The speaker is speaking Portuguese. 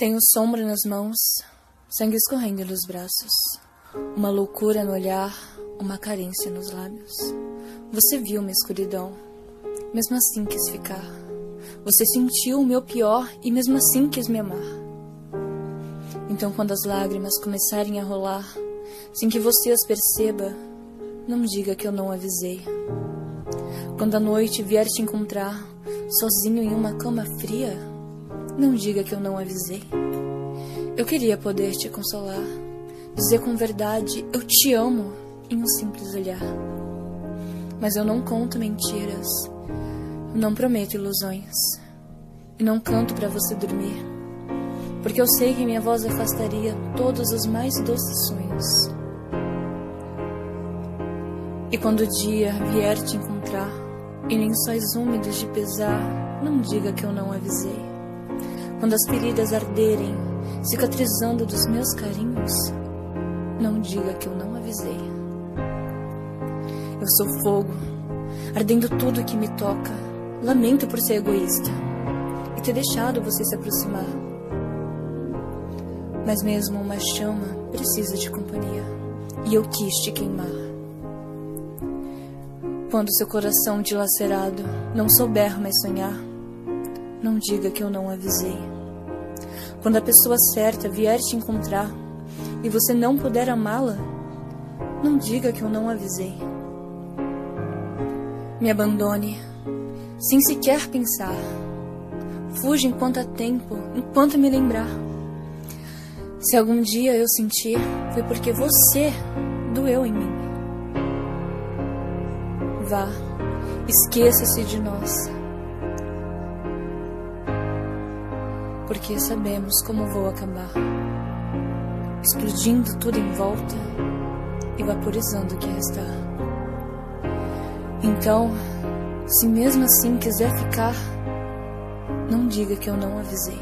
Tenho sombra nas mãos, sangue escorrendo nos braços, uma loucura no olhar, uma carência nos lábios. Você viu minha escuridão, mesmo assim quis ficar. Você sentiu o meu pior e mesmo assim quis me amar. Então, quando as lágrimas começarem a rolar, sem que você as perceba, não diga que eu não avisei. Quando a noite vier te encontrar, sozinho em uma cama fria, não diga que eu não avisei. Eu queria poder te consolar, dizer com verdade eu te amo em um simples olhar. Mas eu não conto mentiras, não prometo ilusões e não canto para você dormir, porque eu sei que minha voz afastaria todos os mais doces sonhos. E quando o dia vier te encontrar em lençóis úmidos de pesar, não diga que eu não avisei. Quando as feridas arderem, cicatrizando dos meus carinhos, não diga que eu não avisei. Eu sou fogo, ardendo tudo que me toca. Lamento por ser egoísta e ter deixado você se aproximar. Mas mesmo uma chama precisa de companhia, e eu quis te queimar. Quando seu coração dilacerado não souber mais sonhar, não diga que eu não avisei. Quando a pessoa certa vier te encontrar e você não puder amá-la, não diga que eu não avisei. Me abandone, sem sequer pensar. Fuja enquanto há tempo, enquanto me lembrar. Se algum dia eu sentir, foi porque você doeu em mim vá, esqueça-se de nós. Porque sabemos como vou acabar explodindo tudo em volta e vaporizando o que restar. Então, se mesmo assim quiser ficar, não diga que eu não avisei.